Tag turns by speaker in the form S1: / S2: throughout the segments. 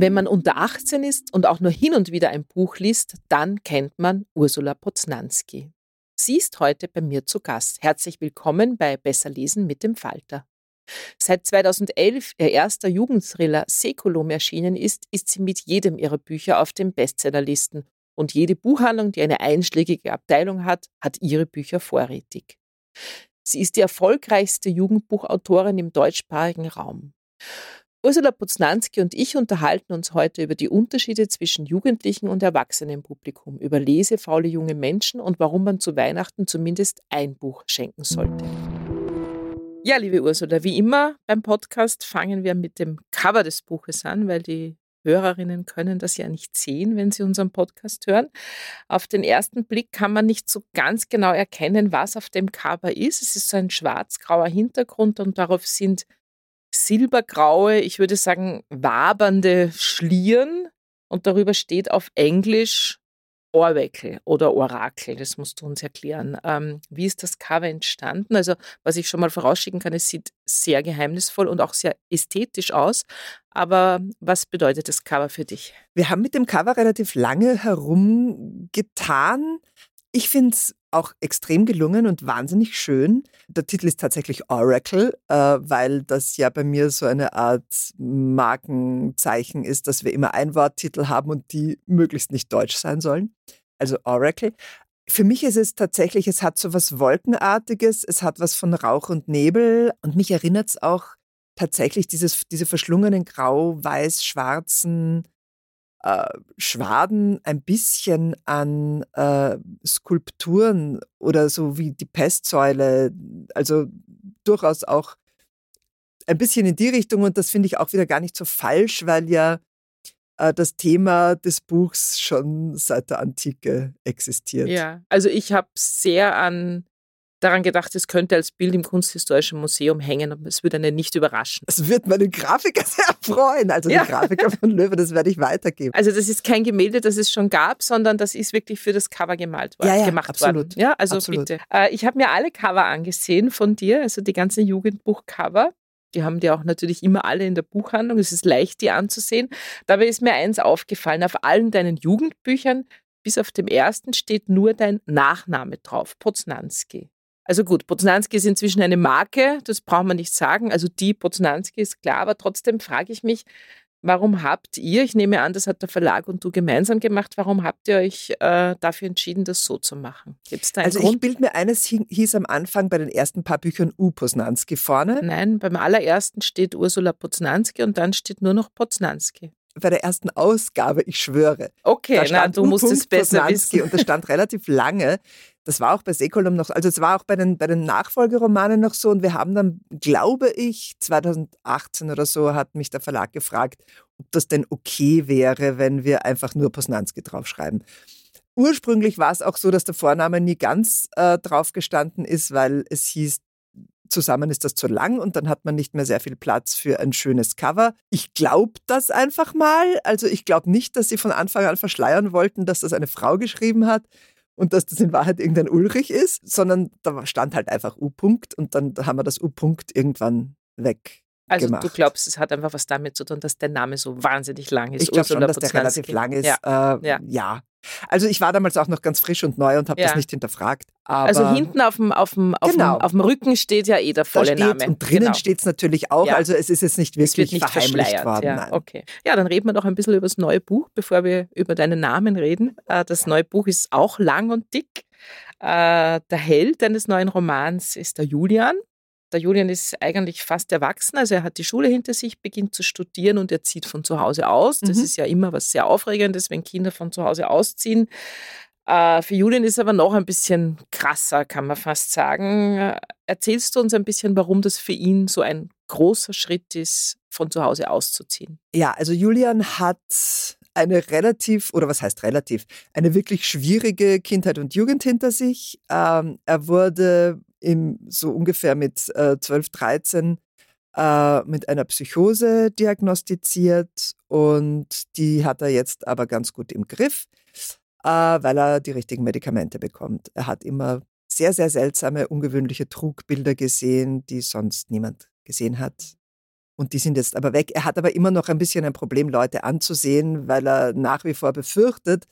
S1: Wenn man unter 18 ist und auch nur hin und wieder ein Buch liest, dann kennt man Ursula Poznanski. Sie ist heute bei mir zu Gast. Herzlich willkommen bei Besser lesen mit dem Falter. Seit 2011 ihr erster Jugendthriller Säkulum erschienen ist, ist sie mit jedem ihrer Bücher auf den Bestsellerlisten und jede Buchhandlung, die eine einschlägige Abteilung hat, hat ihre Bücher vorrätig. Sie ist die erfolgreichste Jugendbuchautorin im deutschsprachigen Raum. Ursula Poznanski und ich unterhalten uns heute über die Unterschiede zwischen Jugendlichen und Erwachsenenpublikum, über lesefaule junge Menschen und warum man zu Weihnachten zumindest ein Buch schenken sollte. Ja, liebe Ursula, wie immer beim Podcast fangen wir mit dem Cover des Buches an, weil die Hörerinnen können das ja nicht sehen, wenn sie unseren Podcast hören. Auf den ersten Blick kann man nicht so ganz genau erkennen, was auf dem Cover ist. Es ist so ein schwarz-grauer Hintergrund und darauf sind silbergraue, ich würde sagen, wabernde Schlieren und darüber steht auf Englisch Ohrweckel oder Orakel. Das musst du uns erklären. Ähm, wie ist das Cover entstanden? Also, was ich schon mal vorausschicken kann, es sieht sehr geheimnisvoll und auch sehr ästhetisch aus. Aber was bedeutet das Cover für dich?
S2: Wir haben mit dem Cover relativ lange herumgetan. Ich finde es auch extrem gelungen und wahnsinnig schön. Der Titel ist tatsächlich Oracle, äh, weil das ja bei mir so eine Art Markenzeichen ist, dass wir immer Einworttitel haben und die möglichst nicht deutsch sein sollen. Also Oracle. Für mich ist es tatsächlich, es hat so was Wolkenartiges, es hat was von Rauch und Nebel und mich erinnert es auch tatsächlich dieses, diese verschlungenen grau-weiß-schwarzen Schwaden ein bisschen an äh, Skulpturen oder so wie die Pestsäule, also durchaus auch ein bisschen in die Richtung und das finde ich auch wieder gar nicht so falsch, weil ja äh, das Thema des Buchs schon seit der Antike existiert.
S1: Ja, also ich habe sehr an daran gedacht, es könnte als Bild im Kunsthistorischen Museum hängen und es würde einen nicht überraschen.
S2: Das wird meine Grafiker sehr freuen. Also ja. die Grafiker von Löwe, das werde ich weitergeben.
S1: Also das ist kein Gemälde, das es schon gab, sondern das ist wirklich für das Cover gemalt worden,
S2: ja, ja,
S1: gemacht
S2: absolut.
S1: worden. Ja, also
S2: absolut.
S1: bitte. Äh, ich habe mir alle Cover angesehen von dir, also die ganzen Jugendbuchcover. Die haben die auch natürlich immer alle in der Buchhandlung. Es ist leicht, die anzusehen. Dabei ist mir eins aufgefallen. Auf allen deinen Jugendbüchern, bis auf dem ersten, steht nur dein Nachname drauf, Poznanski. Also gut, Poznanski ist inzwischen eine Marke, das braucht man nicht sagen. Also die Poznanski ist klar, aber trotzdem frage ich mich, warum habt ihr, ich nehme an, das hat der Verlag und du gemeinsam gemacht, warum habt ihr euch äh, dafür entschieden, das so zu machen?
S2: Gibt's da einen also Grund? ich bilde mir eines hieß am Anfang bei den ersten paar Büchern U Poznanski vorne.
S1: Nein, beim allerersten steht Ursula Poznanski und dann steht nur noch Poznanski
S2: bei der ersten Ausgabe, ich schwöre.
S1: Okay, na, du musst es besser Poznanski wissen.
S2: Und das stand relativ lange. Das war auch bei Sekolum noch so, also es war auch bei den, bei den Nachfolgeromanen noch so und wir haben dann, glaube ich, 2018 oder so hat mich der Verlag gefragt, ob das denn okay wäre, wenn wir einfach nur Posnanski draufschreiben. ursprünglich war es auch so, dass der Vorname nie ganz äh, drauf gestanden ist, weil es hieß, zusammen ist das zu lang und dann hat man nicht mehr sehr viel Platz für ein schönes Cover. Ich glaube das einfach mal. Also ich glaube nicht, dass sie von Anfang an verschleiern wollten, dass das eine Frau geschrieben hat und dass das in Wahrheit irgendein Ulrich ist, sondern da stand halt einfach U-Punkt und dann haben wir das U-Punkt irgendwann weg.
S1: Also
S2: gemacht.
S1: du glaubst, es hat einfach was damit zu tun, dass der Name so wahnsinnig lang ist.
S2: Ich glaube schon, dass der relativ lang ist.
S1: Ja.
S2: Äh,
S1: Ja.
S2: ja. Also ich war damals auch noch ganz frisch und neu und habe
S1: Ja.
S2: das nicht hinterfragt.
S1: Also hinten auf dem, auf, dem, auf,
S2: Genau.
S1: dem, auf dem Rücken steht ja eh der volle
S2: steht,
S1: Name.
S2: Und drinnen
S1: Genau.
S2: steht es natürlich auch.
S1: Ja.
S2: Also es ist jetzt nicht wirklich
S1: nicht
S2: verheimlicht worden.
S1: Ja, okay. ja, dann reden wir doch ein bisschen über das neue Buch, bevor wir über deinen Namen reden. Äh, Das neue Buch ist auch lang und dick. Äh, Der Held deines neuen Romans ist der Julian. Der Julian ist eigentlich fast erwachsen, also er hat die Schule hinter sich, beginnt zu studieren und er zieht von zu Hause aus. Das
S2: Mhm.
S1: ist ja immer was sehr Aufregendes, wenn Kinder von zu Hause ausziehen. Äh, Für Julian ist aber noch ein bisschen krasser, kann man fast sagen. Äh, Erzählst du uns ein bisschen, warum das für ihn so ein großer Schritt ist, von zu Hause auszuziehen?
S2: Ja, also Julian hat eine relativ, oder was heißt relativ, eine wirklich schwierige Kindheit und Jugend hinter sich. Ähm, er wurde im, so ungefähr mit äh, 12, 13 äh, mit einer Psychose diagnostiziert und die hat er jetzt aber ganz gut im Griff, äh, weil er die richtigen Medikamente bekommt. Er hat immer sehr, sehr seltsame, ungewöhnliche Trugbilder gesehen, die sonst niemand gesehen hat. Und die sind jetzt aber weg. Er hat aber immer noch ein bisschen ein Problem, Leute anzusehen, weil er nach wie vor befürchtet,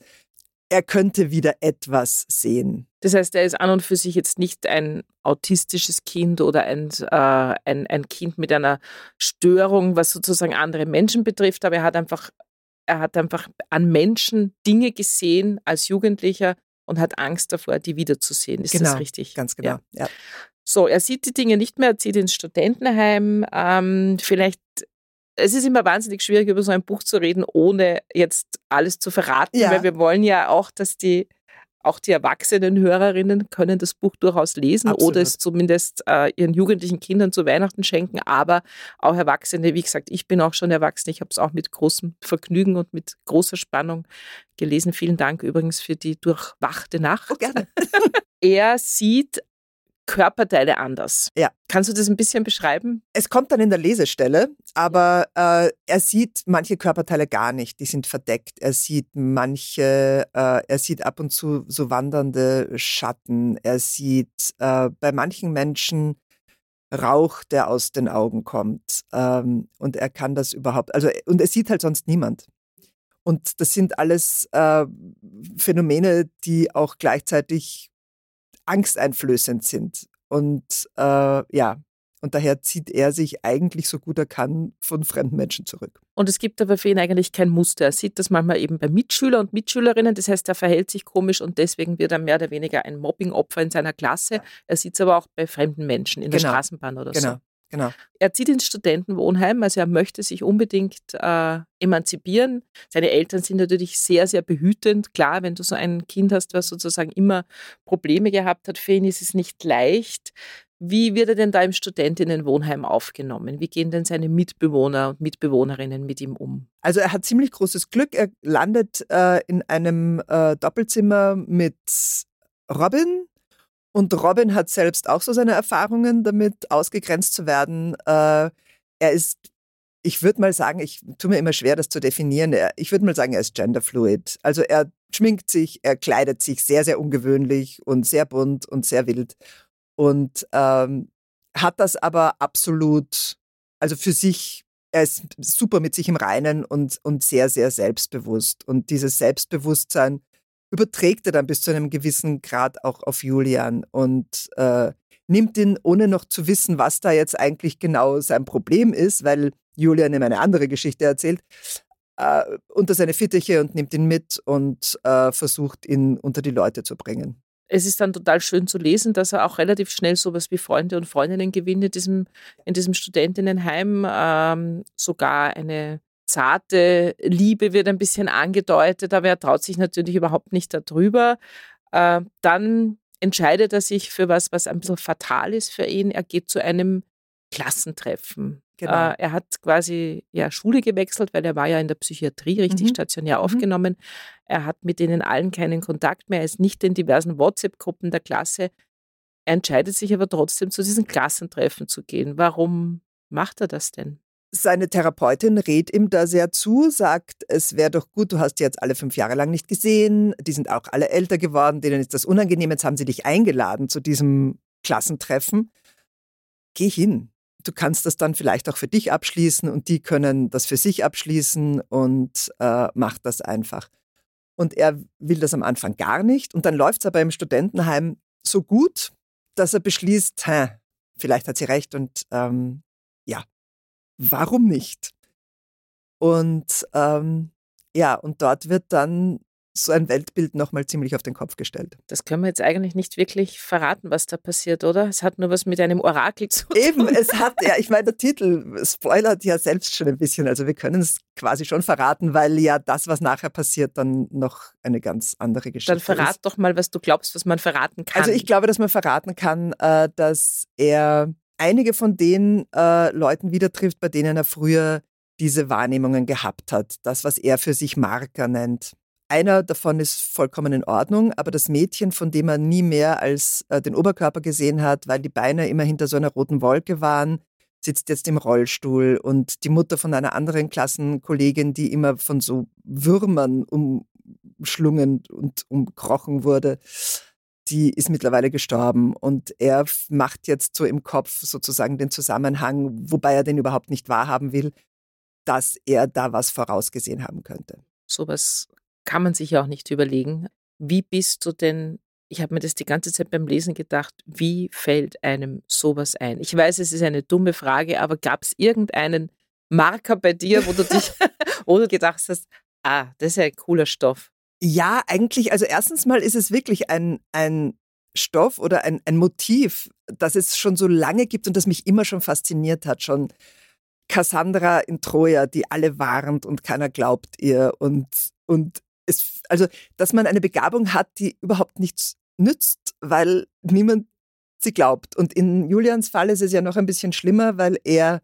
S2: er könnte wieder etwas sehen.
S1: Das heißt, er ist an und für sich jetzt nicht ein autistisches Kind oder ein, äh, ein, ein Kind mit einer Störung, was sozusagen andere Menschen betrifft, aber er hat einfach, er hat einfach an Menschen Dinge gesehen als Jugendlicher und hat Angst davor, die wiederzusehen. Ist
S2: Genau,
S1: das richtig?
S2: Ganz genau.
S1: Ja.
S2: Ja.
S1: So, er sieht die Dinge nicht mehr, er zieht ins Studentenheim. Ähm, vielleicht, es ist immer wahnsinnig schwierig, über so ein Buch zu reden, ohne jetzt alles zu verraten,
S2: Ja.
S1: weil wir wollen ja auch, dass die, auch die erwachsenen Hörerinnen können das Buch durchaus lesen
S2: Absolut.
S1: oder es zumindest äh, ihren jugendlichen Kindern zu Weihnachten schenken, aber auch Erwachsene, wie gesagt, ich bin auch schon erwachsen, ich habe es auch mit großem Vergnügen und mit großer Spannung gelesen. Vielen Dank übrigens für die durchwachte Nacht.
S2: Oh, gerne.
S1: Er sieht Körperteile anders.
S2: Ja.
S1: Kannst du das ein bisschen beschreiben?
S2: Es kommt dann in der Lesestelle, aber äh, er sieht manche Körperteile gar nicht, die sind verdeckt. Er sieht manche, äh, er sieht ab und zu so wandernde Schatten. Er sieht äh, bei manchen Menschen Rauch, der aus den Augen kommt. Ähm, und er kann das überhaupt, also und er sieht halt sonst niemand. Und das sind alles äh, Phänomene, die auch gleichzeitig angsteinflößend sind. Und äh, ja, und daher zieht er sich eigentlich so gut er kann von fremden Menschen zurück.
S1: Und es gibt aber für ihn eigentlich kein Muster. Er sieht das manchmal eben bei Mitschüler und Mitschülerinnen. Das heißt, er verhält sich komisch und deswegen wird er mehr oder weniger ein Mobbingopfer in seiner Klasse. Er sieht es aber auch bei fremden Menschen in der
S2: Genau.
S1: Straßenbahn oder
S2: Genau,
S1: so.
S2: Genau.
S1: Er zieht ins Studentenwohnheim, also er möchte sich unbedingt äh, emanzipieren. Seine Eltern sind natürlich sehr, sehr behütend. Klar, wenn du so ein Kind hast, was sozusagen immer Probleme gehabt hat, für ihn ist es nicht leicht. Wie wird er denn da im Studentinnenwohnheim aufgenommen? Wie gehen denn seine Mitbewohner und Mitbewohnerinnen mit ihm um?
S2: Also er hat ziemlich großes Glück. Er landet äh, in einem äh, Doppelzimmer mit Robin. Und Robin hat selbst auch so seine Erfahrungen damit, ausgegrenzt zu werden. Äh, er ist, ich würde mal sagen, ich tue mir immer schwer, das zu definieren. Er, ich würde mal sagen, er ist genderfluid. Also er schminkt sich, er kleidet sich sehr, sehr ungewöhnlich und sehr bunt und sehr wild. Und ähm, hat das aber absolut, also für sich er ist super mit sich im Reinen und, und sehr, sehr selbstbewusst. Und dieses Selbstbewusstsein überträgt er dann bis zu einem gewissen Grad auch auf Julian und äh, nimmt ihn, ohne noch zu wissen, was da jetzt eigentlich genau sein Problem ist, weil Julian ihm eine andere Geschichte erzählt, äh, unter seine Fittiche und nimmt ihn mit und äh, versucht, ihn unter die Leute zu bringen.
S1: Es ist dann total schön zu lesen, dass er auch relativ schnell sowas wie Freunde und Freundinnen gewinnt in diesem, in diesem Studentinnenheim. Ähm, sogar eine zarte Liebe wird ein bisschen angedeutet, aber er traut sich natürlich überhaupt nicht darüber. Äh, dann entscheidet er sich für was, was ein bisschen fatal ist für ihn. Er geht zu einem Klassentreffen. Genau. Äh, er hat quasi ja, Schule gewechselt, weil er war ja in der Psychiatrie richtig mhm. stationär mhm. aufgenommen. Mhm. Er hat mit denen allen keinen Kontakt mehr. Er ist nicht in diversen WhatsApp-Gruppen der Klasse. Er entscheidet sich aber trotzdem, zu diesen Klassentreffen zu gehen. Warum macht er das denn?
S2: Seine Therapeutin rät ihm da sehr zu, sagt, es wäre doch gut, du hast die jetzt alle fünf Jahre lang nicht gesehen, die sind auch alle älter geworden, denen ist das unangenehm, jetzt haben sie dich eingeladen zu diesem Klassentreffen. Geh hin. Du kannst das dann vielleicht auch für dich abschließen und die können das für sich abschließen und äh, mach das einfach. Und er will das am Anfang gar nicht und dann läuft es aber im Studentenheim so gut, dass er beschließt, hä, vielleicht hat sie recht und ähm, ja, warum nicht? Und ähm, ja, und dort wird dann so ein Weltbild nochmal ziemlich auf den Kopf gestellt.
S1: Das können wir jetzt eigentlich nicht wirklich verraten, was da passiert, oder? Es hat nur was mit einem Orakel zu tun.
S2: Eben, es hat, ja, ich meine, der Titel spoilert ja selbst schon ein bisschen. Also wir können es quasi schon verraten, weil ja das, was nachher passiert, dann noch eine ganz andere Geschichte ist.
S1: Dann verrat
S2: ist.
S1: doch mal, was du glaubst, was man verraten kann.
S2: Also ich glaube, dass man verraten kann, äh, dass er einige von den äh, Leuten wieder trifft, bei denen er früher diese Wahrnehmungen gehabt hat. Das, was er für sich Marker nennt. Einer davon ist vollkommen in Ordnung, aber das Mädchen, von dem er nie mehr als äh, den Oberkörper gesehen hat, weil die Beine immer hinter so einer roten Wolke waren, sitzt jetzt im Rollstuhl und die Mutter von einer anderen Klassenkollegin, die immer von so Würmern umschlungen und umkrochen wurde, die ist mittlerweile gestorben und er macht jetzt so im Kopf sozusagen den Zusammenhang, wobei er den überhaupt nicht wahrhaben will, dass er da was vorausgesehen haben könnte.
S1: Sowas kann man sich ja auch nicht überlegen. Wie bist du denn, ich habe mir das die ganze Zeit beim Lesen gedacht, wie fällt einem sowas ein? Ich weiß, es ist eine dumme Frage, aber gab es irgendeinen Marker bei dir, wo du dich, wo du gedacht hast, ah, das ist ja ein cooler Stoff?
S2: Ja, eigentlich, also erstens mal ist es wirklich ein, ein Stoff oder ein, ein Motiv, das es schon so lange gibt und das mich immer schon fasziniert hat. Schon Cassandra in Troja, die alle warnt und keiner glaubt ihr. Und, und es, also, dass man eine Begabung hat, die überhaupt nichts nützt, weil niemand sie glaubt. Und in Julians Fall ist es ja noch ein bisschen schlimmer, weil er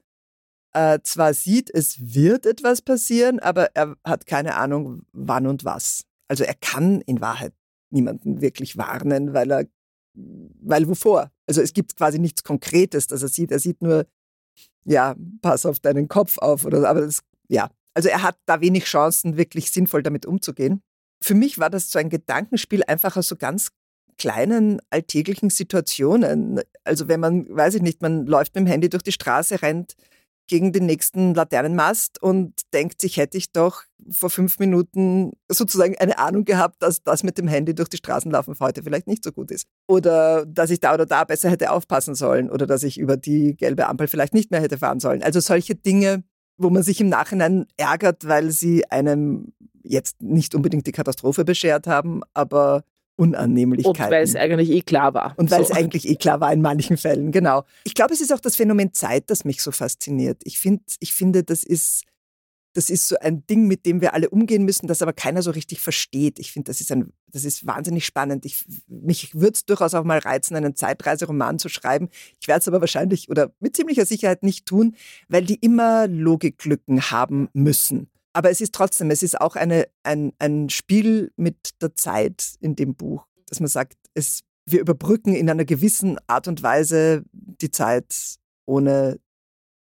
S2: äh, zwar sieht, es wird etwas passieren, aber er hat keine Ahnung, wann und was. Also er kann in Wahrheit niemanden wirklich warnen, weil er, weil wovor? Also es gibt quasi nichts Konkretes, das er sieht. Er sieht nur, ja, pass auf deinen Kopf auf oder so. Aber das, ja. Also er hat da wenig Chancen, wirklich sinnvoll damit umzugehen. Für mich war das so ein Gedankenspiel einfach aus so ganz kleinen alltäglichen Situationen. Also wenn man, weiß ich nicht, man läuft mit dem Handy durch die Straße, rennt gegen den nächsten Laternenmast und denkt sich, hätte ich doch vor fünf Minuten sozusagen eine Ahnung gehabt, dass das mit dem Handy durch die Straßen laufen heute vielleicht nicht so gut ist. Oder dass ich da oder da besser hätte aufpassen sollen oder dass ich über die gelbe Ampel vielleicht nicht mehr hätte fahren sollen. Also solche Dinge, wo man sich im Nachhinein ärgert, weil sie einem jetzt nicht unbedingt die Katastrophe beschert haben, aber Unannehmlichkeiten.
S1: Und weil es eigentlich eh klar war.
S2: Und weil so. es eigentlich eh klar war in manchen Fällen, genau. Ich glaube, es ist auch das Phänomen Zeit, das mich so fasziniert. Ich, find, ich finde, das ist, das ist so ein Ding, mit dem wir alle umgehen müssen, das aber keiner so richtig versteht. Ich finde, das, ist das ist wahnsinnig spannend. Ich, mich würde es durchaus auch mal reizen, einen Zeitreiseroman zu schreiben. Ich werde es aber wahrscheinlich oder mit ziemlicher Sicherheit nicht tun, weil die immer Logiklücken haben müssen. Aber es ist trotzdem, es ist auch eine, ein, ein Spiel mit der Zeit in dem Buch, dass man sagt, es, wir überbrücken in einer gewissen Art und Weise die Zeit, ohne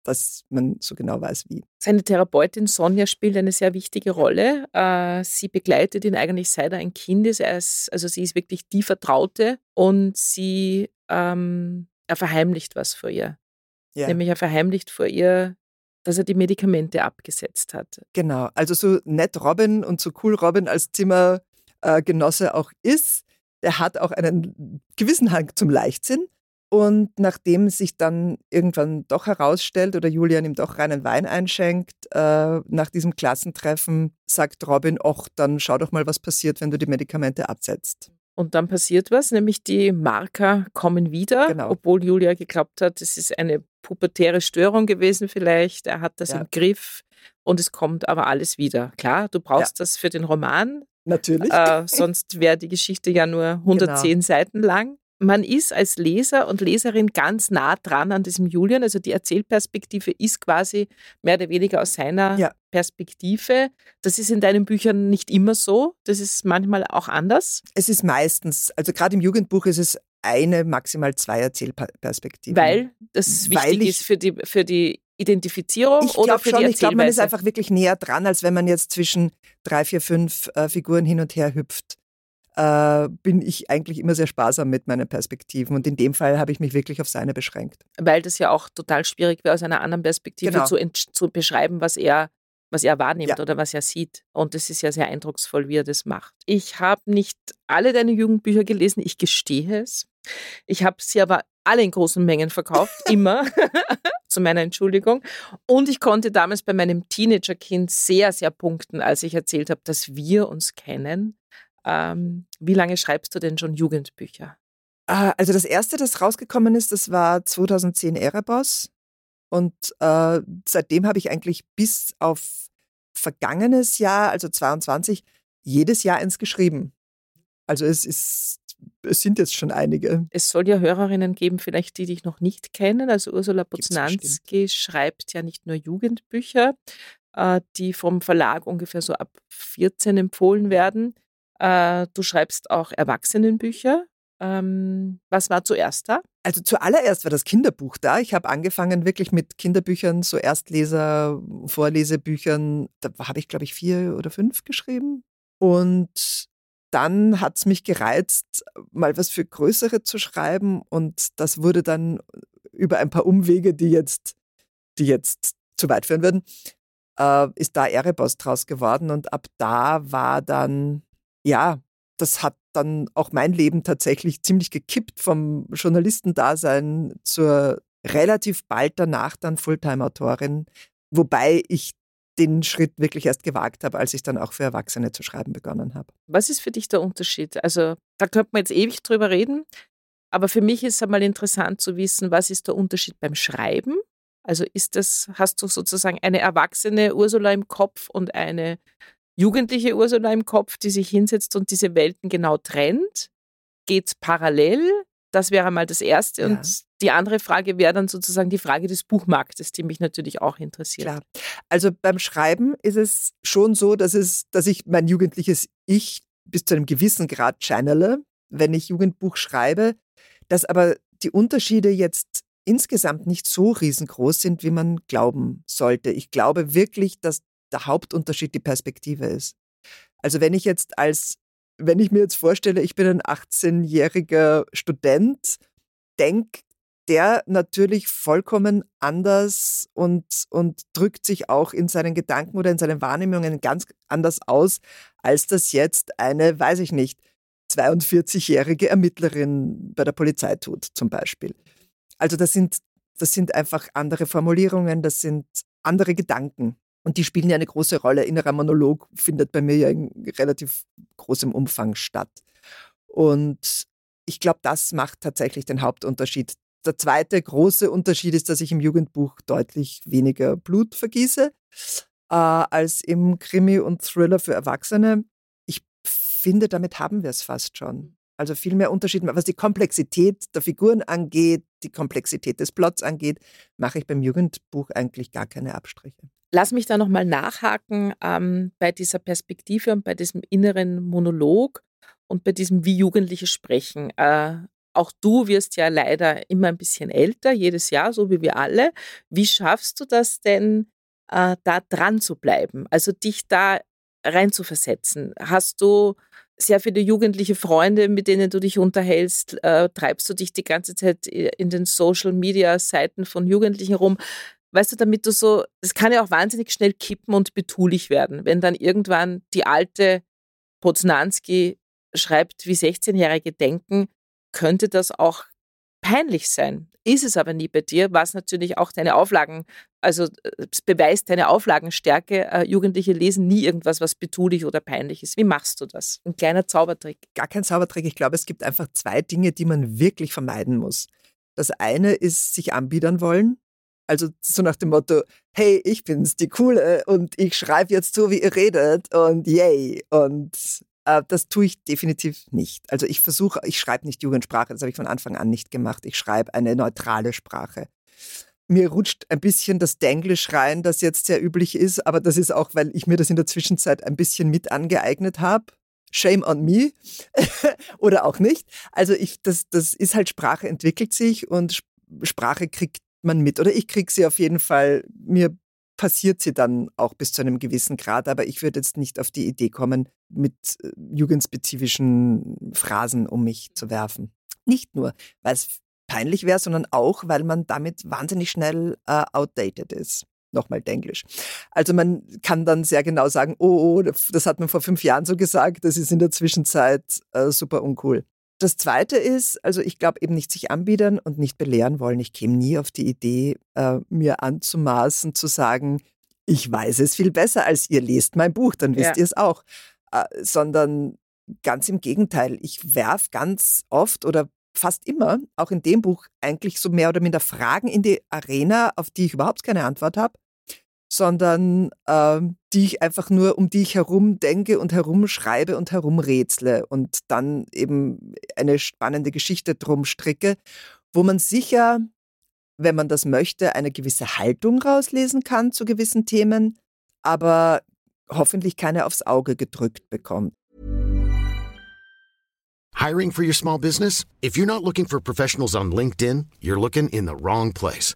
S2: dass man so genau weiß, wie.
S1: Seine Therapeutin Sonja spielt eine sehr wichtige Rolle. Äh, sie begleitet ihn eigentlich seit er ein Kind ist. also sie ist wirklich die Vertraute und sie ähm, er verheimlicht was vor ihr. Ja. Nämlich er verheimlicht vor ihr dass er die Medikamente abgesetzt hat.
S2: Genau, also so nett Robin und so cool Robin als Zimmergenosse auch ist, der hat auch einen gewissen Hang zum Leichtsinn. Und nachdem sich dann irgendwann doch herausstellt oder Julian ihm doch reinen Wein einschenkt, äh, nach diesem Klassentreffen sagt Robin, ach, dann schau doch mal, was passiert, wenn du die Medikamente absetzt.
S1: Und dann passiert was, nämlich die Marker kommen wieder, genau. obwohl Julia geglaubt hat, es ist eine pubertäre Störung gewesen vielleicht. Er hat das ja. im Griff und es kommt aber alles wieder. Klar, du brauchst ja. das für den Roman.
S2: Natürlich.
S1: Äh, sonst wäre die Geschichte ja nur 110 genau. Seiten lang. Man ist als Leser und Leserin ganz nah dran an diesem Julian. Also die Erzählperspektive ist quasi mehr oder weniger aus seiner ja. Perspektive. Das ist in deinen Büchern nicht immer so. Das ist manchmal auch anders.
S2: Es ist meistens, also gerade im Jugendbuch ist es eine, maximal zwei Erzählperspektiven.
S1: Weil das Weil wichtig ist für die, für die Identifizierung ich oder für schon, die Ich glaube,
S2: man ist einfach wirklich näher dran, als wenn man jetzt zwischen drei, vier, fünf äh, Figuren hin und her hüpft. Äh, bin ich eigentlich immer sehr sparsam mit meinen Perspektiven. Und in dem Fall habe ich mich wirklich auf seine beschränkt.
S1: Weil das ja auch total schwierig wäre, aus einer anderen Perspektive genau. zu, zu beschreiben, was er was er wahrnimmt ja. oder was er sieht. Und das ist ja sehr eindrucksvoll, wie er das macht. Ich habe nicht alle deine Jugendbücher gelesen, ich gestehe es. Ich habe sie aber alle in großen Mengen verkauft, immer, zu meiner Entschuldigung. Und ich konnte damals bei meinem Teenagerkind sehr, sehr punkten, als ich erzählt habe, dass wir uns kennen. Ähm, wie lange schreibst du denn schon Jugendbücher?
S2: Ah, also das erste, das rausgekommen ist, das war 2010 Erebos. Und äh, seitdem habe ich eigentlich bis auf vergangenes Jahr, also 22, jedes Jahr eins geschrieben. Also es ist, es sind jetzt schon einige.
S1: Es soll ja Hörerinnen geben, vielleicht die dich noch nicht kennen. Also Ursula Poznanski schreibt ja nicht nur Jugendbücher, äh, die vom Verlag ungefähr so ab 14 empfohlen werden. Äh, du schreibst auch Erwachsenenbücher. Ähm, was war zuerst da?
S2: Also zuallererst war das Kinderbuch da. Ich habe angefangen wirklich mit Kinderbüchern, so Erstleser, Vorlesebüchern. Da habe ich, glaube ich, vier oder fünf geschrieben. Und dann hat es mich gereizt, mal was für größere zu schreiben. Und das wurde dann über ein paar Umwege, die jetzt, die jetzt zu weit führen würden, äh, ist da Erebos draus geworden. Und ab da war dann, ja, das hat dann auch mein Leben tatsächlich ziemlich gekippt vom Journalistendasein zur relativ bald danach dann Fulltime-Autorin, wobei ich den Schritt wirklich erst gewagt habe, als ich dann auch für Erwachsene zu schreiben begonnen habe.
S1: Was ist für dich der Unterschied? Also da könnte man jetzt ewig drüber reden, aber für mich ist einmal interessant zu wissen, was ist der Unterschied beim Schreiben? Also ist das, hast du sozusagen eine erwachsene Ursula im Kopf und eine jugendliche Ursula im Kopf, die sich hinsetzt und diese Welten genau trennt? Geht es parallel? Das wäre mal das Erste. Ja. Und die andere Frage wäre dann sozusagen die Frage des Buchmarktes, die mich natürlich auch interessiert.
S2: Klar. Also beim Schreiben ist es schon so, dass, es, dass ich mein jugendliches Ich bis zu einem gewissen Grad channele, wenn ich Jugendbuch schreibe, dass aber die Unterschiede jetzt insgesamt nicht so riesengroß sind, wie man glauben sollte. Ich glaube wirklich, dass der Hauptunterschied die Perspektive ist. Also wenn ich jetzt als, wenn ich mir jetzt vorstelle, ich bin ein 18-jähriger Student, denkt der natürlich vollkommen anders und, und drückt sich auch in seinen Gedanken oder in seinen Wahrnehmungen ganz anders aus, als das jetzt eine, weiß ich nicht, 42-jährige Ermittlerin bei der Polizei tut, zum Beispiel. Also das sind, das sind einfach andere Formulierungen, das sind andere Gedanken. Und die spielen ja eine große Rolle. Innerer Monolog findet bei mir ja in relativ großem Umfang statt. Und ich glaube, das macht tatsächlich den Hauptunterschied. Der zweite große Unterschied ist, dass ich im Jugendbuch deutlich weniger Blut vergieße äh, als im Krimi und Thriller für Erwachsene. Ich finde, damit haben wir es fast schon. Also viel mehr Unterschied, was die Komplexität der Figuren angeht, die Komplexität des Plots angeht, mache ich beim Jugendbuch eigentlich gar keine Abstriche.
S1: Lass mich da nochmal nachhaken ähm, bei dieser Perspektive und bei diesem inneren Monolog und bei diesem, wie Jugendliche sprechen. Äh, auch du wirst ja leider immer ein bisschen älter, jedes Jahr, so wie wir alle. Wie schaffst du das denn, äh, da dran zu bleiben? Also dich da reinzuversetzen? Hast du sehr viele jugendliche Freunde, mit denen du dich unterhältst? Äh, treibst du dich die ganze Zeit in den Social-Media-Seiten von Jugendlichen rum? Weißt du, damit du so, es kann ja auch wahnsinnig schnell kippen und betulich werden, wenn dann irgendwann die alte Poznanski schreibt, wie 16-Jährige denken, könnte das auch peinlich sein. Ist es aber nie bei dir, was natürlich auch deine Auflagen, also es beweist deine Auflagenstärke. Äh, Jugendliche lesen nie irgendwas, was betulich oder peinlich ist. Wie machst du das? Ein kleiner Zaubertrick.
S2: Gar kein Zaubertrick. Ich glaube, es gibt einfach zwei Dinge, die man wirklich vermeiden muss. Das eine ist sich anbiedern wollen. Also so nach dem Motto, hey, ich bin's, die Coole und ich schreibe jetzt so, wie ihr redet und yay. Und Äh, das tue ich definitiv nicht. Also ich versuche, ich schreibe nicht Jugendsprache, das habe ich von Anfang an nicht gemacht. Ich schreibe eine neutrale Sprache. Mir rutscht ein bisschen das Denglisch rein, das jetzt sehr üblich ist, aber das ist auch, weil ich mir das in der Zwischenzeit ein bisschen mit angeeignet habe. Shame on me oder auch nicht. Also ich, das, das ist halt Sprache entwickelt sich und Sprache kriegt man mit. Oder ich kriege sie auf jeden Fall. Mir passiert sie dann auch bis zu einem gewissen Grad, aber ich würde jetzt nicht auf die Idee kommen, mit äh, jugendspezifischen Phrasen um mich zu werfen. Nicht nur, weil es peinlich wäre, sondern auch, weil man damit wahnsinnig schnell äh, outdated ist. Nochmal Englisch. Also man kann dann sehr genau sagen, oh, oh, das hat man vor fünf Jahren so gesagt, das ist in der Zwischenzeit äh, super uncool. Das Zweite ist, also ich glaube eben nicht sich anbiedern und nicht belehren wollen. Ich käme nie auf die Idee, äh, mir anzumaßen, zu sagen, ich weiß es viel besser als ihr, lest mein Buch, dann wisst ja. ihr es auch. Äh, sondern ganz im Gegenteil, ich werfe ganz oft oder fast immer, auch in dem Buch, eigentlich so mehr oder minder Fragen in die Arena, auf die ich überhaupt keine Antwort habe sondern äh, die ich einfach nur, um die ich herum denke und herumschreibe und herumrätsle und dann eben eine spannende Geschichte drum stricke, wo man sicher, wenn man das möchte, eine gewisse Haltung rauslesen kann zu gewissen Themen, aber hoffentlich keine aufs Auge gedrückt bekommt.
S3: Hiring for your small business? If you're not looking for professionals on LinkedIn, you're looking in the wrong place.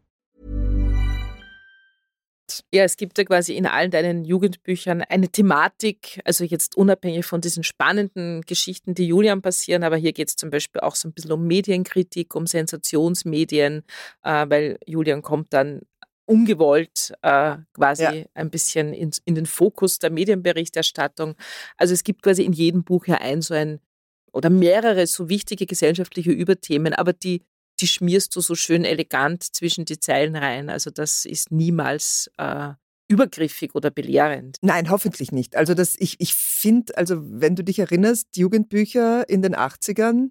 S1: Ja, es gibt ja quasi in allen deinen Jugendbüchern eine Thematik, also jetzt unabhängig von diesen spannenden Geschichten, die Julian passieren, aber hier geht es zum Beispiel auch so ein bisschen um Medienkritik, um Sensationsmedien, äh, weil Julian kommt dann ungewollt äh, quasi ja. ein bisschen in, in den Fokus der Medienberichterstattung. Also es gibt quasi in jedem Buch ja ein so ein oder mehrere so wichtige gesellschaftliche Überthemen, aber die die schmierst du so schön elegant zwischen die Zeilen rein. Also das ist niemals äh, übergriffig oder belehrend.
S2: Nein, hoffentlich nicht. Also das, ich, ich finde, also wenn du dich erinnerst, Jugendbücher in den 80ern,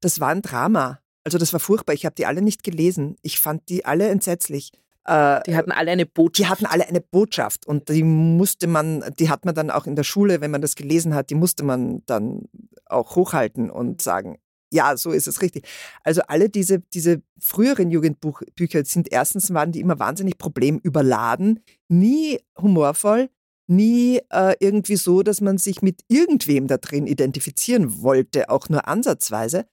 S2: das war ein Drama. Also das war furchtbar. Ich habe die alle nicht gelesen. Ich fand die alle entsetzlich.
S1: Äh, die hatten alle eine Botschaft.
S2: Die hatten alle eine Botschaft und die musste man, die hat man dann auch in der Schule, wenn man das gelesen hat, die musste man dann auch hochhalten und sagen, ja, so ist es richtig. Also alle diese, diese früheren Jugendbücher sind erstens waren die immer wahnsinnig problemüberladen, nie humorvoll, nie äh, irgendwie so, dass man sich mit irgendwem da drin identifizieren wollte, auch nur ansatzweise.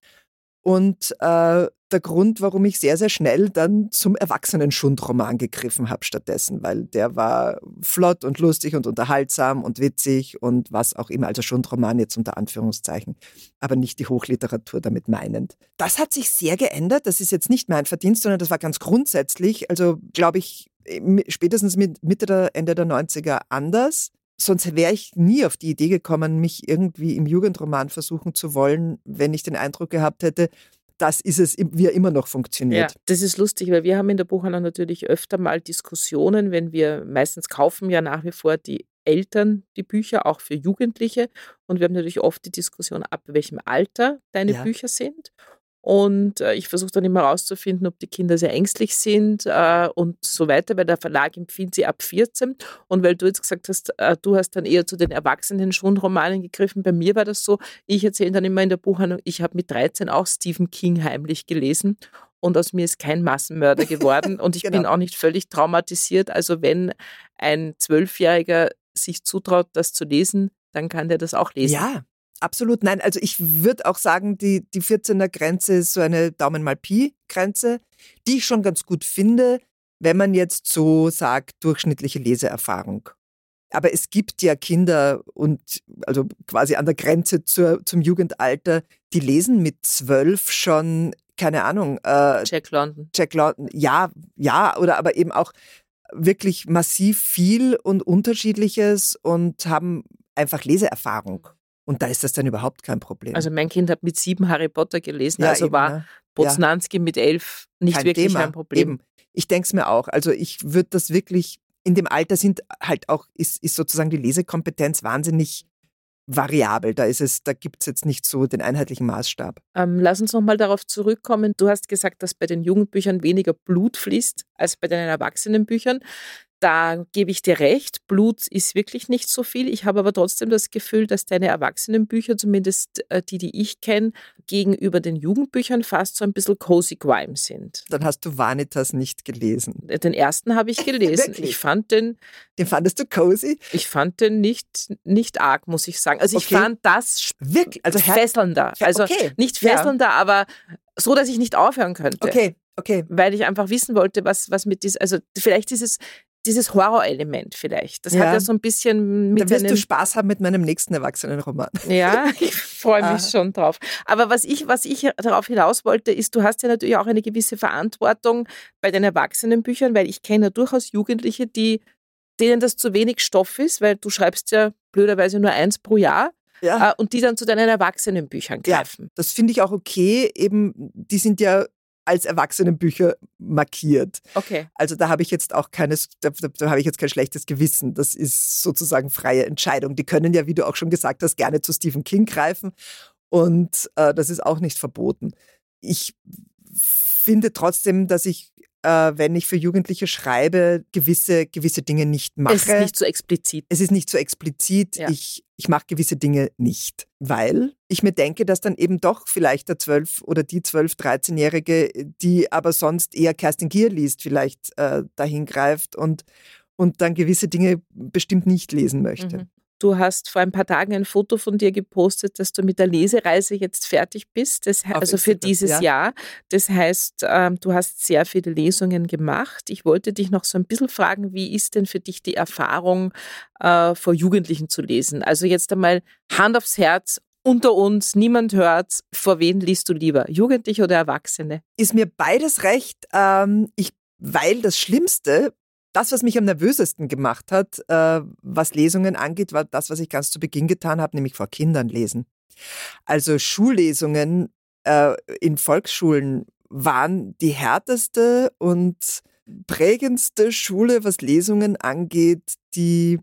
S2: Und äh, der Grund, warum ich sehr, sehr schnell dann zum Erwachsenen-Schundroman gegriffen habe stattdessen, weil der war flott und lustig und unterhaltsam und witzig und was auch immer, also Schundroman jetzt unter Anführungszeichen, aber nicht die Hochliteratur damit meinend. Das hat sich sehr geändert, das ist jetzt nicht mein Verdienst, sondern das war ganz grundsätzlich, also glaube ich, spätestens mit Mitte der, Ende der 90er anders sonst wäre ich nie auf die Idee gekommen, mich irgendwie im Jugendroman versuchen zu wollen, wenn ich den Eindruck gehabt hätte, das ist es, wie er immer noch funktioniert.
S1: Ja, das ist lustig, weil wir haben in der Buchhandlung natürlich öfter mal Diskussionen, wenn wir meistens kaufen ja nach wie vor die Eltern die Bücher, auch für Jugendliche. Und wir haben natürlich oft die Diskussion, ab welchem Alter deine ja. Bücher sind. Und äh, ich versuche dann immer herauszufinden, ob die Kinder sehr ängstlich sind äh, und so weiter, weil der Verlag empfiehlt sie ab 14. Und weil du jetzt gesagt hast, äh, du hast dann eher zu den Erwachsenen schon Romanen gegriffen. Bei mir war das so, ich erzähle dann immer in der Buchhandlung, ich habe mit 13 auch Stephen King heimlich gelesen und aus mir ist kein Massenmörder geworden und ich genau. bin auch nicht völlig traumatisiert. Also wenn ein Zwölfjähriger sich zutraut, das zu lesen, dann kann der das auch lesen.
S2: Ja, Absolut, nein. Also ich würde auch sagen, die, die 14er Grenze ist so eine Daumen mal Pi Grenze, die ich schon ganz gut finde, wenn man jetzt so sagt, durchschnittliche Leseerfahrung. Aber es gibt ja Kinder und also quasi an der Grenze zur, zum Jugendalter, die lesen mit zwölf schon, keine Ahnung.
S1: Äh, Jack London.
S2: Jack London, ja, ja, oder aber eben auch wirklich massiv viel und unterschiedliches und haben einfach Leseerfahrung. Und da ist das dann überhaupt kein Problem.
S1: Also mein Kind hat mit sieben Harry Potter gelesen, ja, also eben, war ja. Poznanski ja. mit elf nicht Kein wirklich Thema. ein Problem. Eben.
S2: Ich denke es mir auch. Also ich würde das wirklich, in dem Alter sind halt auch, ist, ist sozusagen die Lesekompetenz wahnsinnig variabel. Da ist es, da gibt es jetzt nicht so den einheitlichen Maßstab.
S1: Ähm, lass uns nochmal darauf zurückkommen. Du hast gesagt, dass bei den Jugendbüchern weniger Blut fließt als bei den Erwachsenenbüchern. Da gebe ich dir recht, Blut ist wirklich nicht so viel. Ich habe aber trotzdem das Gefühl, dass deine Erwachsenenbücher, zumindest äh, die, die ich kenne, gegenüber den Jugendbüchern fast so ein bisschen cozy grime sind.
S2: Dann hast du Vanitas nicht gelesen.
S1: Den ersten habe ich gelesen. ich fand den.
S2: Den fandest du cozy?
S1: Ich fand den nicht, nicht arg, muss ich sagen. Also okay. ich fand das wirklich also fesselnder. Also okay. nicht fesselnder, ja. aber so, dass ich nicht aufhören könnte.
S2: Okay. Okay.
S1: Weil ich einfach wissen wollte, was, was mit diesem, also vielleicht dieses, dieses Horrorelement vielleicht. Das ja. hat ja so ein bisschen
S2: mit. Da wirst du Spaß haben mit meinem nächsten Erwachsenenroman.
S1: Ja, ich freue mich ah. schon drauf. Aber was ich, was ich darauf hinaus wollte, ist, du hast ja natürlich auch eine gewisse Verantwortung bei den Erwachsenenbüchern, weil ich kenne ja durchaus Jugendliche, die, denen das zu wenig Stoff ist, weil du schreibst ja blöderweise nur eins pro Jahr. Ja. Äh, und die dann zu deinen Erwachsenenbüchern greifen.
S2: Ja, das finde ich auch okay. Eben, die sind ja als Erwachsenenbücher markiert.
S1: Okay.
S2: Also da habe ich jetzt auch keines, da, da, da habe ich jetzt kein schlechtes Gewissen. Das ist sozusagen freie Entscheidung. Die können ja, wie du auch schon gesagt hast, gerne zu Stephen King greifen und äh, das ist auch nicht verboten. Ich finde trotzdem, dass ich äh, wenn ich für Jugendliche schreibe, gewisse, gewisse Dinge nicht mache. Es
S1: ist nicht so explizit.
S2: Es ist nicht so explizit. Ja. Ich, ich mache gewisse Dinge nicht, weil ich mir denke, dass dann eben doch vielleicht der 12- oder die 12-, 13-Jährige, die aber sonst eher Kerstin Gier liest, vielleicht äh, dahin greift und, und dann gewisse Dinge bestimmt nicht lesen möchte. Mhm.
S1: Du hast vor ein paar Tagen ein Foto von dir gepostet, dass du mit der Lesereise jetzt fertig bist, das, also für dieses ja. Jahr. Das heißt, ähm, du hast sehr viele Lesungen gemacht. Ich wollte dich noch so ein bisschen fragen, wie ist denn für dich die Erfahrung, äh, vor Jugendlichen zu lesen? Also jetzt einmal Hand aufs Herz, unter uns, niemand hört, vor wen liest du lieber, Jugendliche oder Erwachsene?
S2: Ist mir beides recht. Ähm, ich, weil das Schlimmste das, was mich am nervösesten gemacht hat, äh, was Lesungen angeht, war das, was ich ganz zu Beginn getan habe, nämlich vor Kindern lesen. Also Schullesungen äh, in Volksschulen waren die härteste und prägendste Schule, was Lesungen angeht, die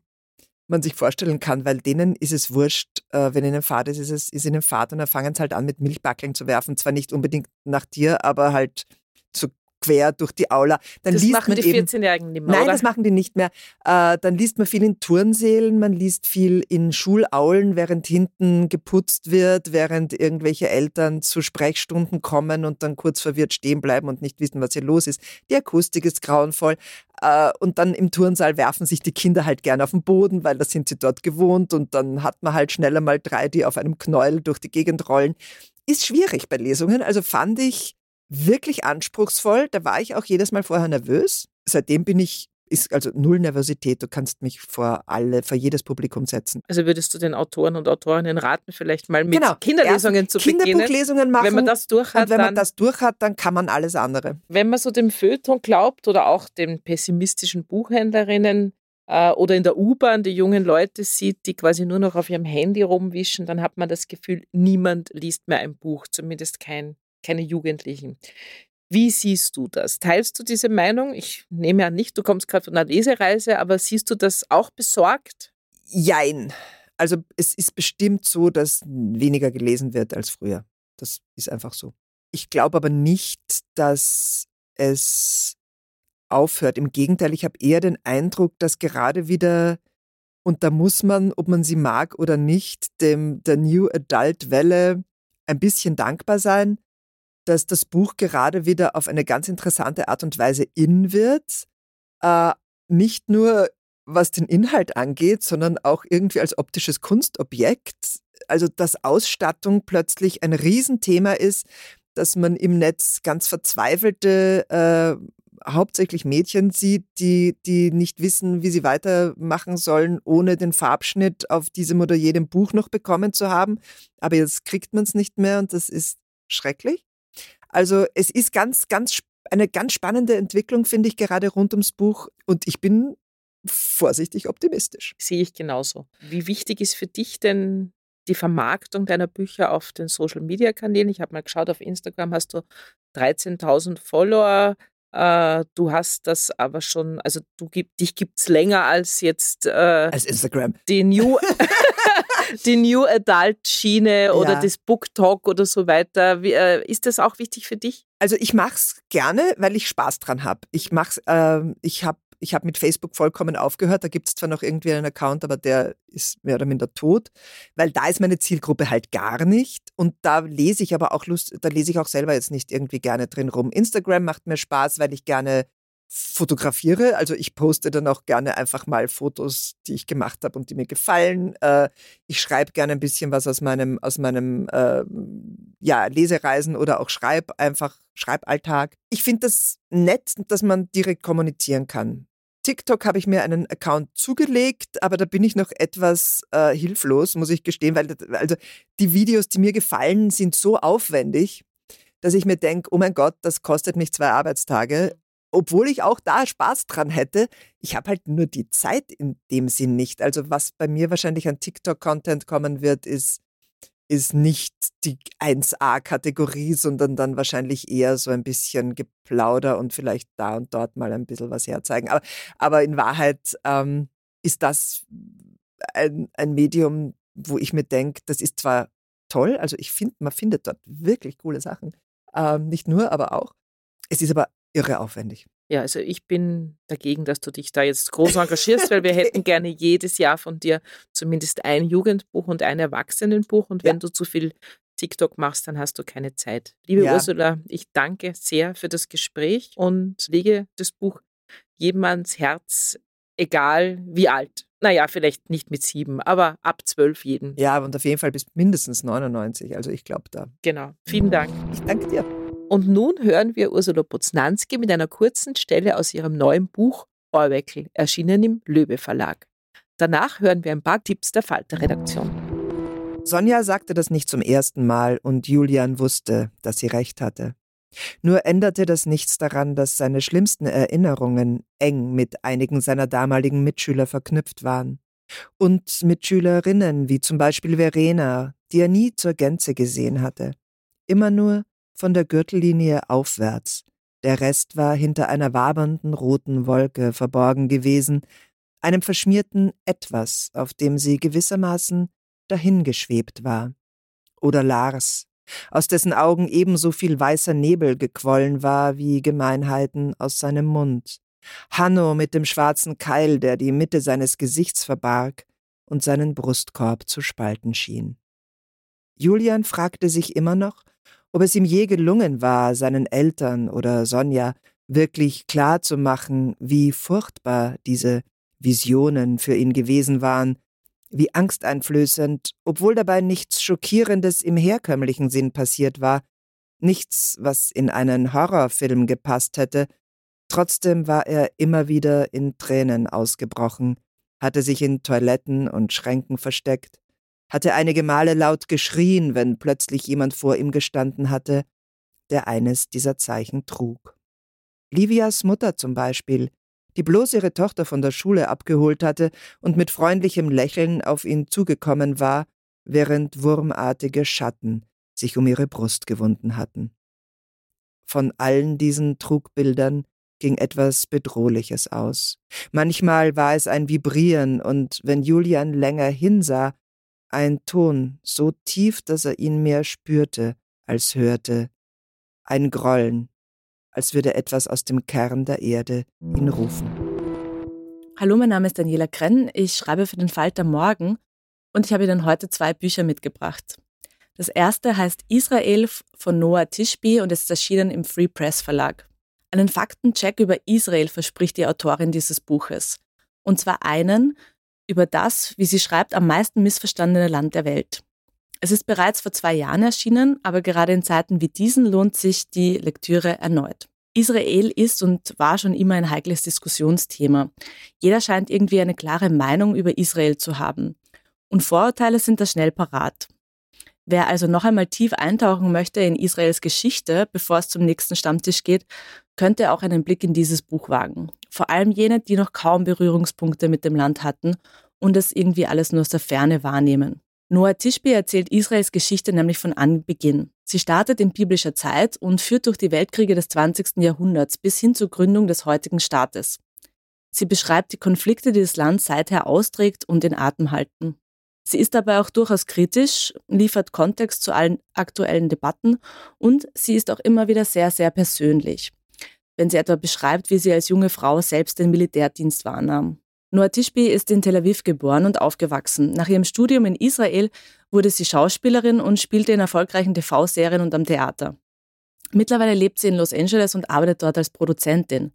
S2: man sich vorstellen kann, weil denen ist es wurscht, äh, wenn ihnen Fahrt ist, ist es ist ihnen Fahrt und dann fangen sie halt an, mit Milchbackeln zu werfen. Zwar nicht unbedingt nach dir, aber halt quer durch die Aula.
S1: Dann das liest machen man die 14-Jährigen nicht mehr,
S2: Nein,
S1: oder?
S2: das machen die nicht mehr. Äh, dann liest man viel in Turnsälen, man liest viel in Schulaulen, während hinten geputzt wird, während irgendwelche Eltern zu Sprechstunden kommen und dann kurz verwirrt stehen bleiben und nicht wissen, was hier los ist. Die Akustik ist grauenvoll. Äh, und dann im Turnsaal werfen sich die Kinder halt gerne auf den Boden, weil da sind sie dort gewohnt und dann hat man halt schneller mal drei, die auf einem Knäuel durch die Gegend rollen. Ist schwierig bei Lesungen. Also fand ich wirklich anspruchsvoll. Da war ich auch jedes Mal vorher nervös. Seitdem bin ich ist also null Nervosität. Du kannst mich vor alle, vor jedes Publikum setzen.
S1: Also würdest du den Autoren und Autorinnen raten, vielleicht mal mit genau. Kinderlesungen zu
S2: Kinderbuchlesungen machen.
S1: Wenn man das durch hat,
S2: und wenn man das durch hat, dann kann man alles andere.
S1: Wenn man so dem Feuilleton glaubt oder auch den pessimistischen Buchhändlerinnen äh, oder in der U-Bahn die jungen Leute sieht, die quasi nur noch auf ihrem Handy rumwischen, dann hat man das Gefühl, niemand liest mehr ein Buch, zumindest kein keine Jugendlichen. Wie siehst du das? Teilst du diese Meinung? Ich nehme an nicht, du kommst gerade von einer Lesereise, aber siehst du das auch besorgt?
S2: Jein. Also es ist bestimmt so, dass weniger gelesen wird als früher. Das ist einfach so. Ich glaube aber nicht, dass es aufhört. Im Gegenteil, ich habe eher den Eindruck, dass gerade wieder, und da muss man, ob man sie mag oder nicht, dem der New Adult Welle ein bisschen dankbar sein, dass das Buch gerade wieder auf eine ganz interessante Art und Weise in wird. Äh, nicht nur was den Inhalt angeht, sondern auch irgendwie als optisches Kunstobjekt. Also dass Ausstattung plötzlich ein Riesenthema ist, dass man im Netz ganz verzweifelte, äh, hauptsächlich Mädchen sieht, die, die nicht wissen, wie sie weitermachen sollen, ohne den Farbschnitt auf diesem oder jedem Buch noch bekommen zu haben. Aber jetzt kriegt man es nicht mehr und das ist schrecklich. Also es ist ganz, ganz eine ganz spannende Entwicklung, finde ich, gerade rund ums Buch. Und ich bin vorsichtig optimistisch.
S1: Sehe ich genauso. Wie wichtig ist für dich denn die Vermarktung deiner Bücher auf den Social-Media-Kanälen? Ich habe mal geschaut, auf Instagram hast du 13.000 Follower. Äh, du hast das aber schon, also du dich gibt es länger als jetzt äh,
S2: als Instagram.
S1: Die New, die New Adult Schiene oder ja. das Book Talk oder so weiter. Wie, äh, ist das auch wichtig für dich?
S2: Also ich mache es gerne, weil ich Spaß dran habe. Ich mach's, äh, ich habe ich habe mit Facebook vollkommen aufgehört. Da gibt es zwar noch irgendwie einen Account, aber der ist mehr oder minder tot, weil da ist meine Zielgruppe halt gar nicht. Und da lese ich aber auch Lust, da lese ich auch selber jetzt nicht irgendwie gerne drin rum. Instagram macht mir Spaß, weil ich gerne fotografiere. Also ich poste dann auch gerne einfach mal Fotos, die ich gemacht habe und die mir gefallen. Äh, ich schreibe gerne ein bisschen was aus meinem, aus meinem äh, ja, Lesereisen oder auch Schreib, einfach Schreiballtag. Ich finde das nett, dass man direkt kommunizieren kann. TikTok habe ich mir einen Account zugelegt, aber da bin ich noch etwas äh, hilflos, muss ich gestehen, weil also die Videos, die mir gefallen, sind so aufwendig, dass ich mir denke, oh mein Gott, das kostet mich zwei Arbeitstage obwohl ich auch da Spaß dran hätte. Ich habe halt nur die Zeit in dem Sinn nicht. Also was bei mir wahrscheinlich an TikTok-Content kommen wird, ist, ist nicht die 1A-Kategorie, sondern dann wahrscheinlich eher so ein bisschen Geplauder und vielleicht da und dort mal ein bisschen was herzeigen. Aber, aber in Wahrheit ähm, ist das ein, ein Medium, wo ich mir denke, das ist zwar toll, also ich finde, man findet dort wirklich coole Sachen. Ähm, nicht nur, aber auch. Es ist aber irre aufwendig.
S1: Ja, also ich bin dagegen, dass du dich da jetzt groß engagierst, weil wir hätten gerne jedes Jahr von dir zumindest ein Jugendbuch und ein Erwachsenenbuch. Und wenn ja. du zu viel TikTok machst, dann hast du keine Zeit. Liebe ja. Ursula, ich danke sehr für das Gespräch und lege das Buch jedem ans Herz, egal wie alt. Naja, vielleicht nicht mit sieben, aber ab zwölf jeden.
S2: Ja, und auf jeden Fall bis mindestens 99. Also ich glaube da.
S1: Genau. Vielen Dank.
S2: Ich danke dir.
S1: Und nun hören wir Ursula Poznanski mit einer kurzen Stelle aus ihrem neuen Buch Orweckel, erschienen im Löwe Verlag. Danach hören wir ein paar Tipps der Falter-Redaktion.
S2: Sonja sagte das nicht zum ersten Mal und Julian wusste, dass sie recht hatte. Nur änderte das nichts daran, dass seine schlimmsten Erinnerungen eng mit einigen seiner damaligen Mitschüler verknüpft waren. Und Mitschülerinnen wie zum Beispiel Verena, die er nie zur Gänze gesehen hatte. Immer nur von der Gürtellinie aufwärts. Der Rest war hinter einer wabernden roten Wolke verborgen gewesen, einem verschmierten Etwas, auf dem sie gewissermaßen dahingeschwebt war. Oder Lars, aus dessen Augen ebenso viel weißer Nebel gequollen war wie Gemeinheiten aus seinem Mund. Hanno mit dem schwarzen Keil, der die Mitte seines Gesichts verbarg und seinen Brustkorb zu spalten schien. Julian fragte sich immer noch, ob es ihm je gelungen war, seinen Eltern oder Sonja wirklich klar zu machen, wie furchtbar diese Visionen für ihn gewesen waren, wie angsteinflößend, obwohl dabei nichts Schockierendes im herkömmlichen Sinn passiert war, nichts, was in einen Horrorfilm gepasst hätte, trotzdem war er immer wieder in Tränen ausgebrochen, hatte sich in Toiletten und Schränken versteckt, hatte einige Male laut geschrien, wenn plötzlich jemand vor ihm gestanden hatte, der eines dieser Zeichen trug. Livias Mutter zum Beispiel, die bloß ihre Tochter von der Schule abgeholt hatte und mit freundlichem Lächeln auf ihn zugekommen war, während wurmartige Schatten sich um ihre Brust gewunden hatten. Von allen diesen Trugbildern ging etwas Bedrohliches aus. Manchmal war es ein Vibrieren, und wenn Julian länger hinsah, ein Ton, so tief, dass er ihn mehr spürte als hörte, ein Grollen, als würde etwas aus dem Kern der Erde ihn rufen.
S4: Hallo, mein Name ist Daniela Krenn, ich schreibe für den Falter Morgen und ich habe Ihnen heute zwei Bücher mitgebracht. Das erste heißt Israel von Noah Tishby und ist erschienen im Free Press Verlag. Einen Faktencheck über Israel verspricht die Autorin dieses Buches. Und zwar einen, über das, wie sie schreibt, am meisten missverstandene Land der Welt. Es ist bereits vor zwei Jahren erschienen, aber gerade in Zeiten wie diesen lohnt sich die Lektüre erneut. Israel ist und war schon immer ein heikles Diskussionsthema. Jeder scheint irgendwie eine klare Meinung über Israel zu haben. Und Vorurteile sind da schnell parat. Wer also noch einmal tief eintauchen möchte in Israels Geschichte, bevor es zum nächsten Stammtisch geht, könnte auch einen Blick in dieses Buch wagen. Vor allem jene, die noch kaum Berührungspunkte mit dem Land hatten und es irgendwie alles nur aus der Ferne wahrnehmen. Noah Tishby erzählt Israels Geschichte nämlich von Anbeginn. Sie startet in biblischer Zeit und führt durch die Weltkriege des 20. Jahrhunderts bis hin zur Gründung des heutigen Staates. Sie beschreibt die Konflikte, die das Land seither austrägt und den Atem halten. Sie ist dabei auch durchaus kritisch, liefert Kontext zu allen aktuellen Debatten und sie ist auch immer wieder sehr, sehr persönlich. Wenn sie etwa beschreibt, wie sie als junge Frau selbst den Militärdienst wahrnahm. Noah Tishby ist in Tel Aviv geboren und aufgewachsen. Nach ihrem Studium in Israel wurde sie Schauspielerin und spielte in erfolgreichen TV-Serien und am Theater. Mittlerweile lebt sie in Los Angeles und arbeitet dort als Produzentin.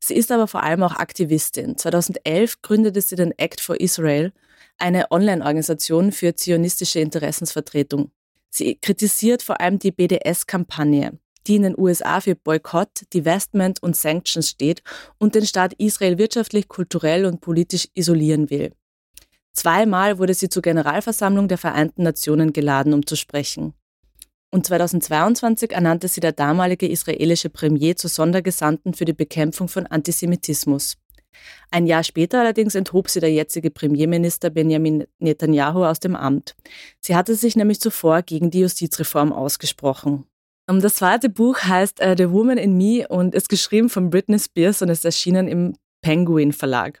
S4: Sie ist aber vor allem auch Aktivistin. 2011 gründete sie den Act for Israel, eine Online-Organisation für zionistische Interessensvertretung. Sie kritisiert vor allem die BDS-Kampagne, die in den USA für Boykott, Divestment und Sanctions steht und den Staat Israel wirtschaftlich, kulturell und politisch isolieren will. Zweimal wurde sie zur Generalversammlung der Vereinten Nationen geladen, um zu sprechen. Und 2022 ernannte sie der damalige israelische Premier zur Sondergesandten für die Bekämpfung von Antisemitismus. Ein Jahr später allerdings enthob sie der jetzige Premierminister Benjamin Netanyahu aus dem Amt. Sie hatte sich nämlich zuvor gegen die Justizreform ausgesprochen. Das zweite Buch heißt uh, The Woman in Me und ist geschrieben von Britney Spears und ist erschienen im Penguin Verlag.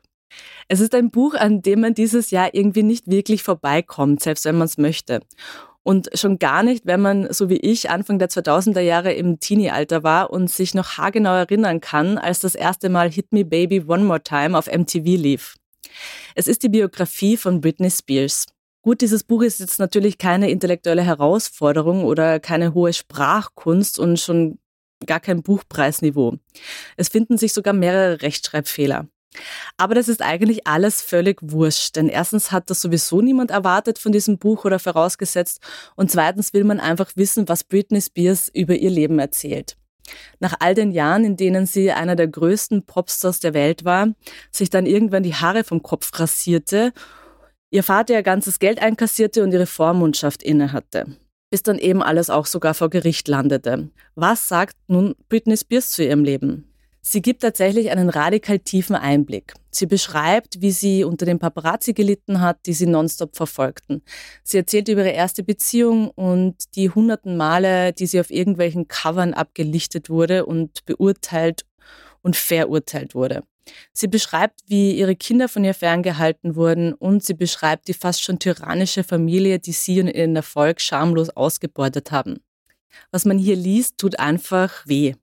S4: Es ist ein Buch, an dem man dieses Jahr irgendwie nicht wirklich vorbeikommt, selbst wenn man es möchte. Und schon gar nicht, wenn man, so wie ich, Anfang der 2000er Jahre im Teenie-Alter war und sich noch haargenau erinnern kann, als das erste Mal Hit Me Baby One More Time auf MTV lief. Es ist die Biografie von Britney Spears. Gut, dieses Buch ist jetzt natürlich keine intellektuelle Herausforderung oder keine hohe Sprachkunst und schon gar kein Buchpreisniveau. Es finden sich sogar mehrere Rechtschreibfehler. Aber das ist eigentlich alles völlig wurscht, denn erstens hat das sowieso niemand erwartet von diesem Buch oder vorausgesetzt und zweitens will man einfach wissen, was Britney Spears über ihr Leben erzählt. Nach all den Jahren, in denen sie einer der größten Popstars der Welt war, sich dann irgendwann die Haare vom Kopf rasierte, ihr Vater ihr ganzes Geld einkassierte und ihre Vormundschaft innehatte bis dann eben alles auch sogar vor Gericht landete. Was sagt nun Britney Spears zu ihrem Leben? Sie gibt tatsächlich einen radikal tiefen Einblick. Sie beschreibt, wie sie unter den Paparazzi gelitten hat, die sie nonstop verfolgten. Sie erzählt über ihre erste Beziehung und die hunderten Male, die sie auf irgendwelchen Covern abgelichtet wurde und beurteilt und verurteilt wurde. Sie beschreibt, wie ihre Kinder von ihr ferngehalten wurden und sie beschreibt die fast schon tyrannische Familie, die sie und ihren Erfolg schamlos ausgebeutet haben. Was man hier liest, tut einfach weh.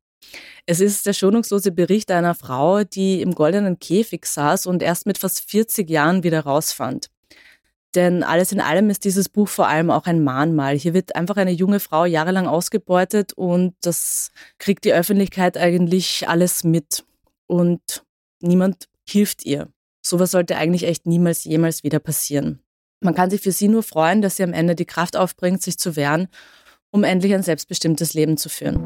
S4: Es ist der schonungslose Bericht einer Frau, die im goldenen Käfig saß und erst mit fast 40 Jahren wieder rausfand. Denn alles in allem ist dieses Buch vor allem auch ein Mahnmal. Hier wird einfach eine junge Frau jahrelang ausgebeutet und das kriegt die Öffentlichkeit eigentlich alles mit. Und niemand hilft ihr. Sowas sollte eigentlich echt niemals, jemals wieder passieren. Man kann sich für sie nur freuen, dass sie am Ende die Kraft aufbringt, sich zu wehren, um endlich ein selbstbestimmtes Leben zu führen.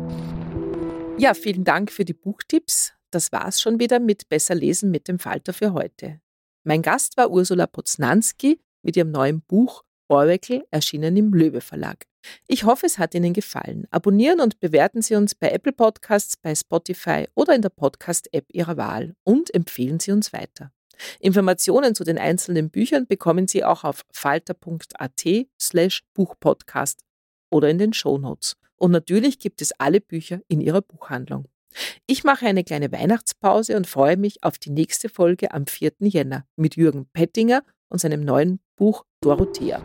S1: Ja, vielen Dank für die Buchtipps. Das war's schon wieder mit Besser lesen mit dem Falter für heute. Mein Gast war Ursula Poznanski mit ihrem neuen Buch Oracle, erschienen im Löwe Verlag. Ich hoffe, es hat Ihnen gefallen. Abonnieren und bewerten Sie uns bei Apple Podcasts, bei Spotify oder in der Podcast-App Ihrer Wahl und empfehlen Sie uns weiter. Informationen zu den einzelnen Büchern bekommen Sie auch auf falter.at slash Buchpodcast oder in den Show Notes. Und natürlich gibt es alle Bücher in Ihrer Buchhandlung. Ich mache eine kleine Weihnachtspause und freue mich auf die nächste Folge am 4. Jänner mit Jürgen Pettinger und seinem neuen Buch Dorothea.